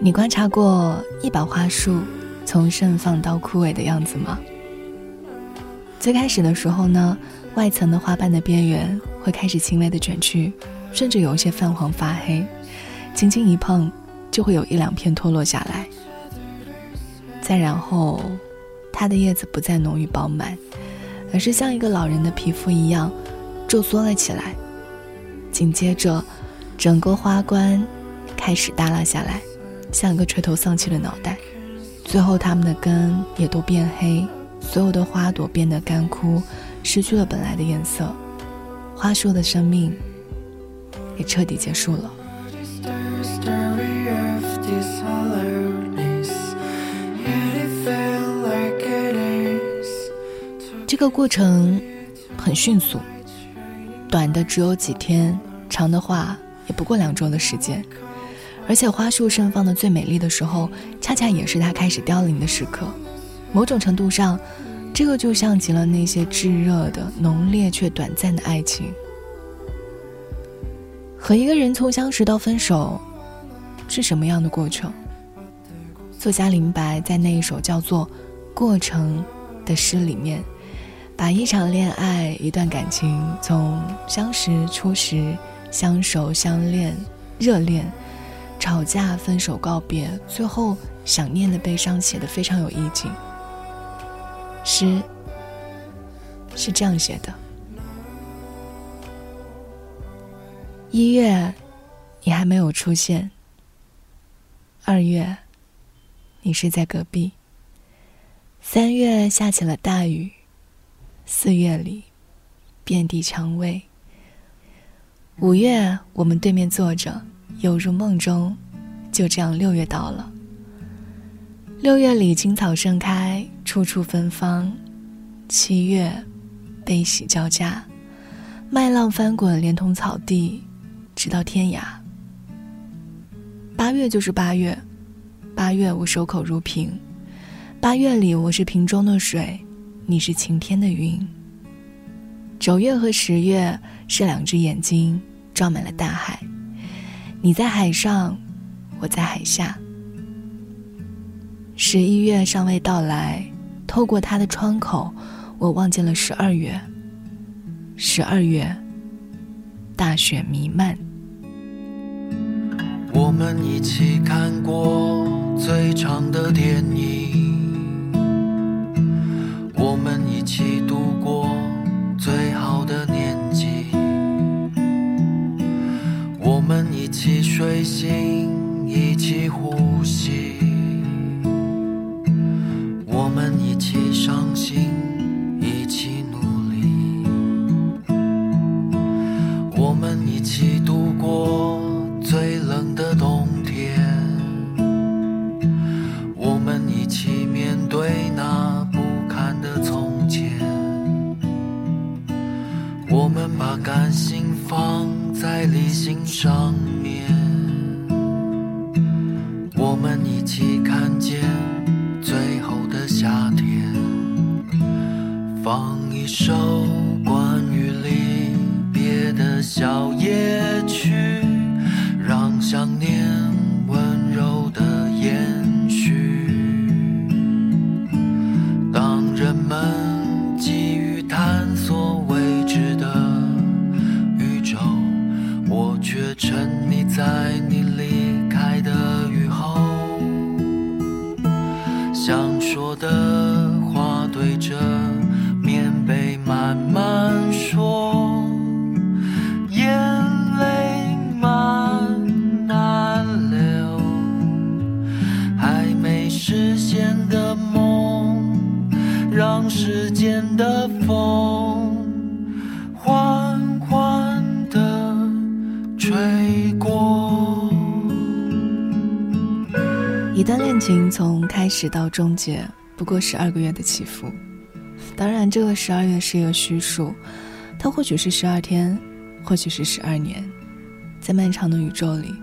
你观察过一把花束从盛放到枯萎的样子吗？最开始的时候呢外层的花瓣的边缘会开始轻微的卷曲甚至有一些泛黄发黑轻轻一碰就会有一两片脱落下来。再然后它的叶子不再浓郁饱满而是像一个老人的皮肤一样皱缩了起来。紧接着整个花冠开始耷拉下来。像一个垂头丧气的脑袋，最后它们的根也都变黑，所有的花朵变得干枯，失去了本来的颜色，花树的生命也彻底结束了。这个过程很迅速，短的只有几天，长的话不过两周的时间。而且花束盛放的最美丽的时候，恰恰也是它开始凋零的时刻。某种程度上，这个就像极了那些炙热的、浓烈却短暂的爱情。和一个人从相识到分手，是什么样的过程？作家林白在那一首叫做《过程》的诗里面，把一场恋爱、一段感情从相识、初识、相守、相恋、热恋。吵架、分手、告别，最后想念的悲伤，写的非常有意境。诗是这样写的：一月，你还没有出现；二月，你睡在隔壁；三月下起了大雨；四月里，遍地蔷薇；五月，我们对面坐着。犹如梦中，就这样六月到了。六月里青草盛开，处处芬芳；七月，悲喜交加，麦浪翻滚，连同草地，直到天涯。八月就是八月，八月我守口如瓶，八月里我是瓶中的水，你是晴天的云。九月和十月是两只眼睛，装满了大海。你在海上，我在海下。十一月尚未到来，透过它的窗口，我望见了十二月。十二月，大雪弥漫。我们一起看过最长的电影，我们一起一起睡醒，一起呼吸，一起看见最后的夏天，放一首关于离别的小夜。始到终结，不过十二个月的起伏。当然，这个十二月是一个虚数，它或许是十二天，或许是十二年，在漫长的宇宙里，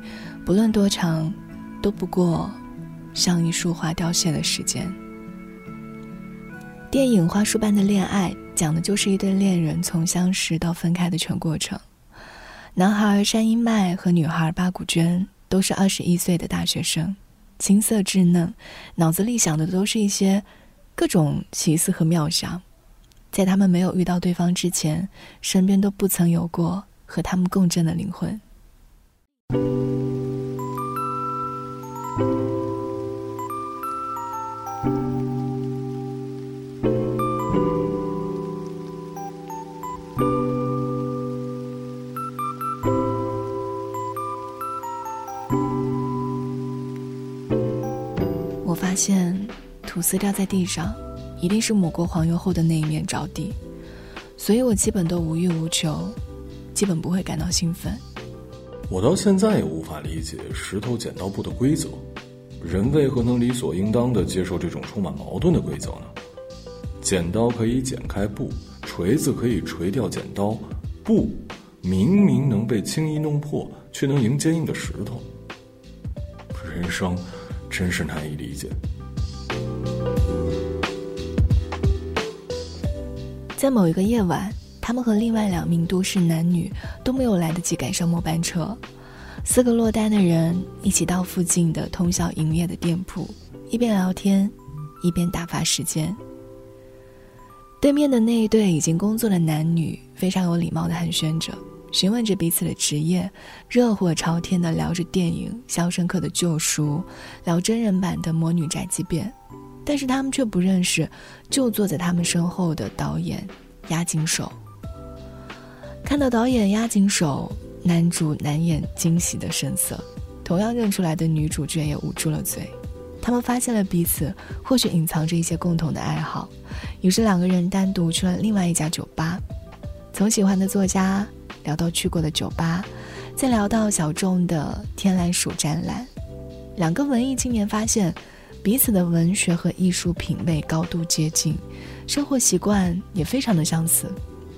不论多长，都不过像一束花凋谢的时间。电影《花束般的恋爱》讲的就是一对恋人从相识到分开的全过程。男孩山阴麦和女孩八谷娟都是二十一岁的大学生，青涩稚嫩，脑子里想的都是一些各种奇思和妙想。在他们没有遇到对方之前，身边都不曾有过和他们共振的灵魂。吐司掉在地上，一定是抹过黄油后的那一面着地，所以我基本都无欲无求，基本不会感到兴奋。我到现在也无法理解石头剪刀布的规则，人为何能理所应当的接受这种充满矛盾的规则呢？剪刀可以剪开布，锤子可以锤掉剪刀，布明明能被轻易弄破，却能赢坚硬的石头。人生。真是难以理解。在某一个夜晚，他们和另外两名都市男女都没有来得及赶上末班车，四个落单的人一起到附近的通宵营业的店铺，一边聊天，一边打发时间。对面的那一对已经工作的男女非常有礼貌的寒暄着。询问着彼此的职业，热火朝天的聊着电影《肖申克的救赎》，聊真人版的《魔女宅急便》，但是他们却不认识就坐在他们身后的导演押井守。看到导演押井守，男主难掩惊喜的神色，同样认出来的女主角也捂住了嘴。他们发现了彼此或许隐藏着一些共同的爱好，于是两个人单独去了另外一家酒吧，从喜欢的作家。聊到去过的酒吧，再聊到小众的天蓝鼠展览，两个文艺青年发现彼此的文学和艺术品味高度接近，生活习惯也非常的相似。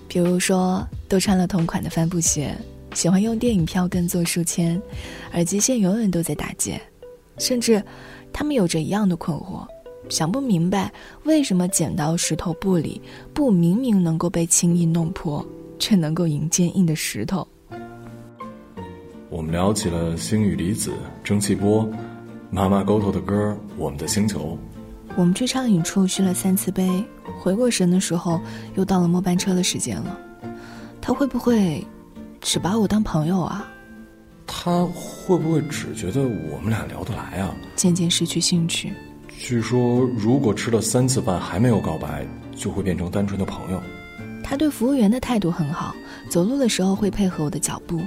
比如说，都穿了同款的帆布鞋，喜欢用电影票根做书签，耳机线永远都在打结，甚至他们有着一样的困惑，想不明白为什么剪刀石头布里布明明能够被轻易弄破。却能够赢坚硬的石头。我们聊起了星与离子、蒸汽波、妈妈沟头的歌《我们的星球》。我们去畅饮处续了三次杯，回过神的时候，又到了末班车的时间了。他会不会只把我当朋友啊？他会不会只觉得我们俩聊得来啊？渐渐失去兴趣。据说，如果吃了三次饭还没有告白，就会变成单纯的朋友。他对服务员的态度很好，走路的时候会配合我的脚步。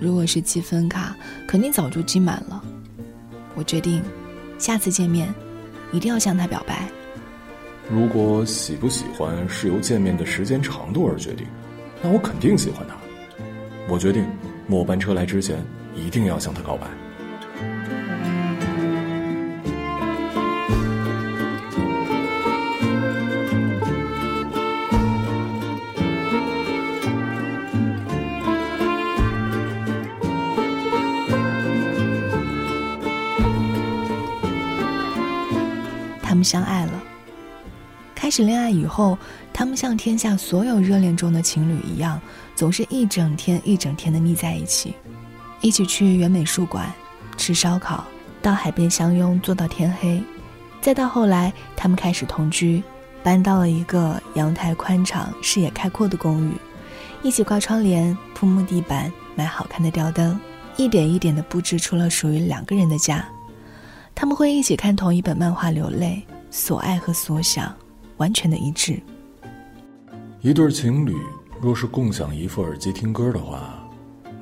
如果是积分卡，肯定早就积满了。我决定，下次见面，一定要向他表白。如果喜不喜欢是由见面的时间长度而决定，那我肯定喜欢他。我决定，末班车来之前，一定要向他告白。相爱了。开始恋爱以后，他们像天下所有热恋中的情侣一样，总是一整天一整天的腻在一起，一起去原美术馆吃烧烤，到海边相拥坐到天黑，再到后来他们开始同居，搬到了一个阳台宽敞、视野开阔的公寓，一起挂窗帘、铺木地板、买好看的吊灯，一点一点的布置出了属于两个人的家。他们会一起看同一本漫画流泪，所爱和所想完全的一致。一对情侣若是共享一副耳机听歌的话，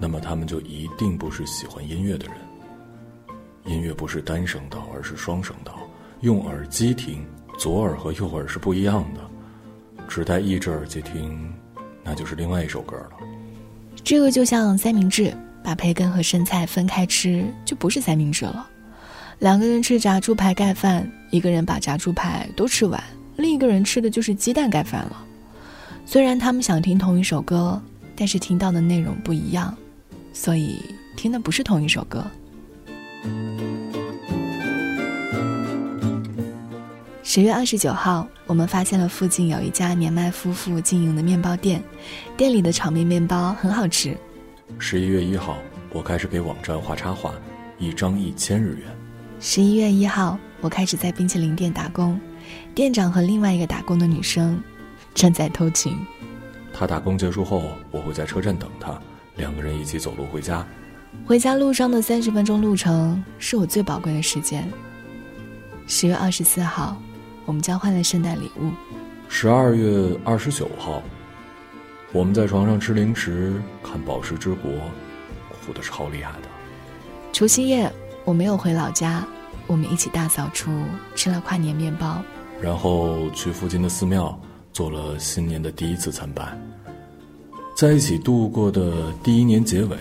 那么他们就一定不是喜欢音乐的人。音乐不是单声道，而是双声道。用耳机听，左耳和右耳是不一样的。只戴一只耳机听，那就是另外一首歌了。这个就像三明治，把培根和生菜分开吃，就不是三明治了。两个人吃炸猪排盖饭，一个人把炸猪排都吃完，另一个人吃的就是鸡蛋盖饭了。虽然他们想听同一首歌，但是听到的内容不一样，所以听的不是同一首歌。十月二十九号，我们发现了附近有一家年迈夫妇经营的面包店，店里的炒面面包很好吃。十一月一号，我开始给网站画插画，一张一千日元。十一月一号，我开始在冰淇淋店打工，店长和另外一个打工的女生正在偷情。他打工结束后，我会在车站等他，两个人一起走路回家。回家路上的三十分钟路程是我最宝贵的时间。十月二十四号，我们交换了圣诞礼物。十二月二十九号，我们在床上吃零食，看《宝石之国》，哭得超厉害的。除夕夜，我没有回老家，我们一起大扫除，吃了跨年面包，然后去附近的寺庙做了新年的第一次参拜。在一起度过的第一年结尾，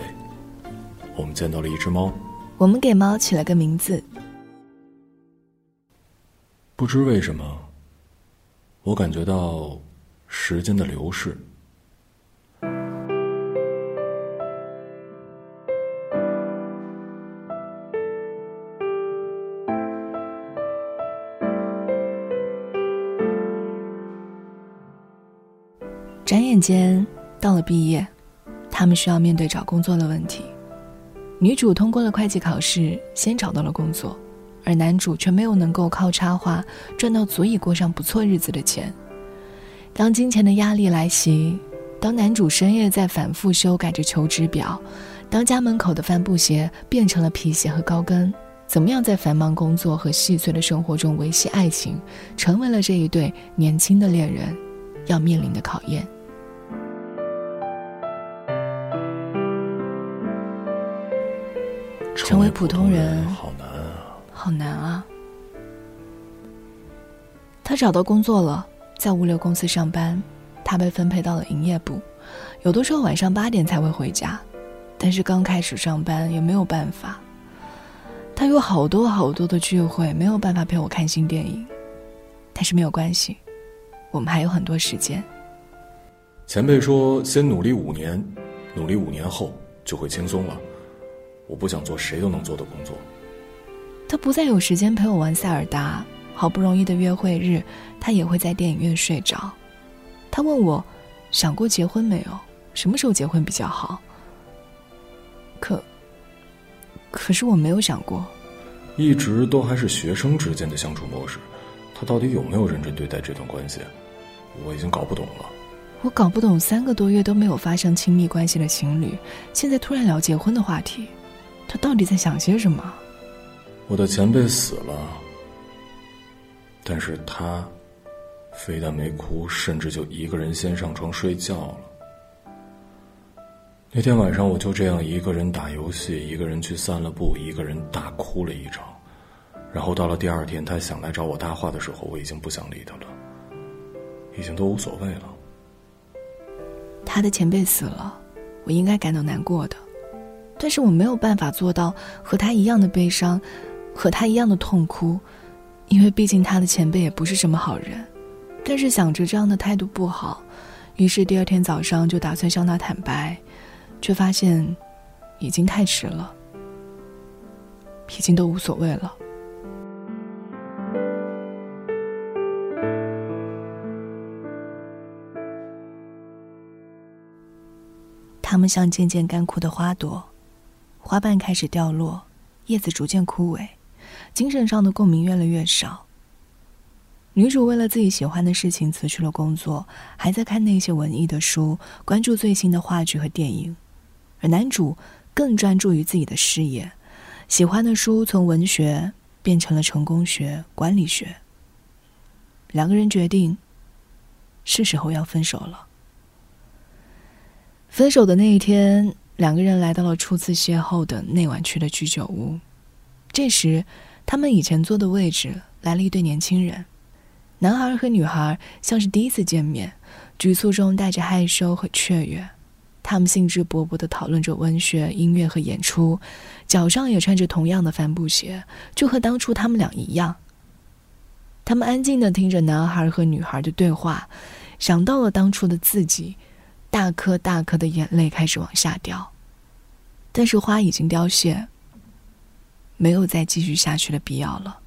我们见到了一只猫。我们给猫取了个名字。不知为什么，我感觉到时间的流逝。转眼间到了毕业，他们需要面对找工作的问题。女主通过了会计考试，先找到了工作。而男主却没有能够靠插画赚到足以过上不错日子的钱。当金钱的压力来袭，当男主深夜在反复修改着求职表，当家门口的帆布鞋变成了皮鞋和高跟，怎么样在繁忙工作和细碎的生活中维系爱情，成为了这一对年轻的恋人要面临的考验。成为普通人好难啊。好难啊！他找到工作了，在物流公司上班。他被分配到了营业部，有的时候晚上八点才会回家。但是刚开始上班也没有办法。他有好多好多的聚会，没有办法陪我看新电影。但是没有关系，我们还有很多时间。前辈说：“先努力五年，努力五年后就会轻松了。”我不想做谁都能做的工作。他不再有时间陪我玩塞尔达，好不容易的约会日，他也会在电影院睡着。他问我，想过结婚没有？什么时候结婚比较好？可，可是我没有想过。一直都还是学生之间的相处模式，他到底有没有认真对待这段关系？我已经搞不懂了。我搞不懂，三个多月都没有发生亲密关系的情侣，现在突然聊结婚的话题，他到底在想些什么？我的前辈死了，但是他非但没哭，甚至就一个人先上床睡觉了。那天晚上，我就这样一个人打游戏，一个人去散了步，一个人大哭了一场。然后到了第二天，他想来找我搭话的时候，我已经不想理他了，已经都无所谓了。他的前辈死了，我应该感到难过的，但是我没有办法做到和他一样的悲伤。和他一样的痛哭，因为毕竟他的前辈也不是什么好人。但是想着这样的态度不好，于是第二天早上就打算向他坦白，却发现已经太迟了，已经都无所谓了。他们像渐渐干枯的花朵，花瓣开始掉落，叶子逐渐枯萎。精神上的共鸣越来越少。女主为了自己喜欢的事情辞去了工作，还在看那些文艺的书，关注最新的话剧和电影；而男主更专注于自己的事业，喜欢的书从文学变成了成功学、管理学。两个人决定，是时候要分手了。分手的那一天，两个人来到了初次邂逅的那晚去的居酒屋，这时。他们以前坐的位置来了一对年轻人，男孩和女孩像是第一次见面，局促中带着害羞和雀跃。他们兴致勃勃地讨论着文学、音乐和演出，脚上也穿着同样的帆布鞋，就和当初他们俩一样。他们安静地听着男孩和女孩的对话，想到了当初的自己，大颗大颗的眼泪开始往下掉。但是花已经凋谢没有再继续下去的必要了。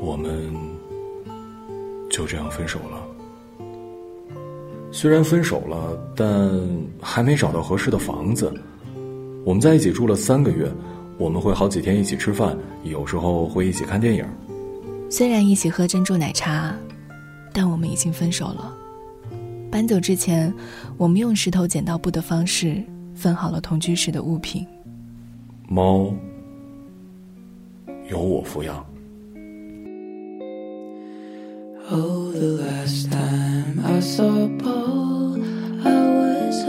我们就这样分手了。虽然分手了但还没找到合适的房子。我们在一起住了三个月我们会好几天一起吃饭有时候会一起看电影。虽然一起喝珍珠奶茶但我们已经分手了。搬走之前我们用石头剪刀布的方式分好了同居室的物品。猫由我抚养。Oh the last time i saw paul i was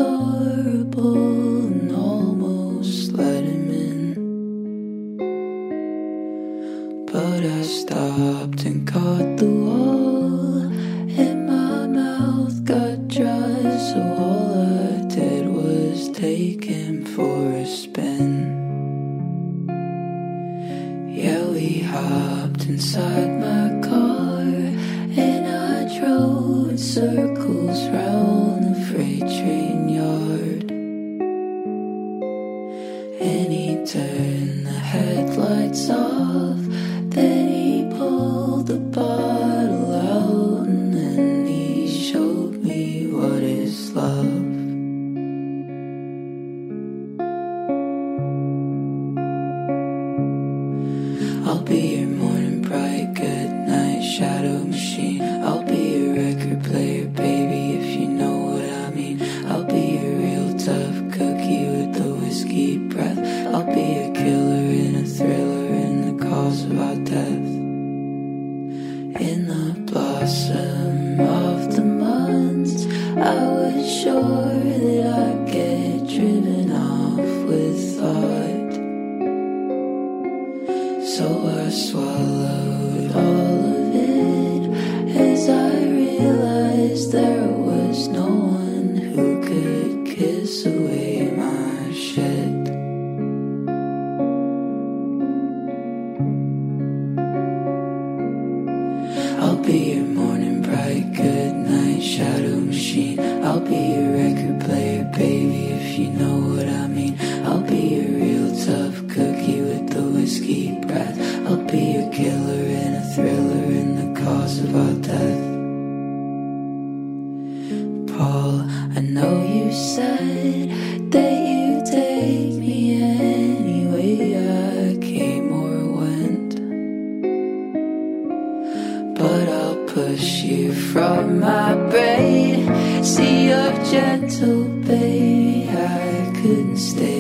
stay.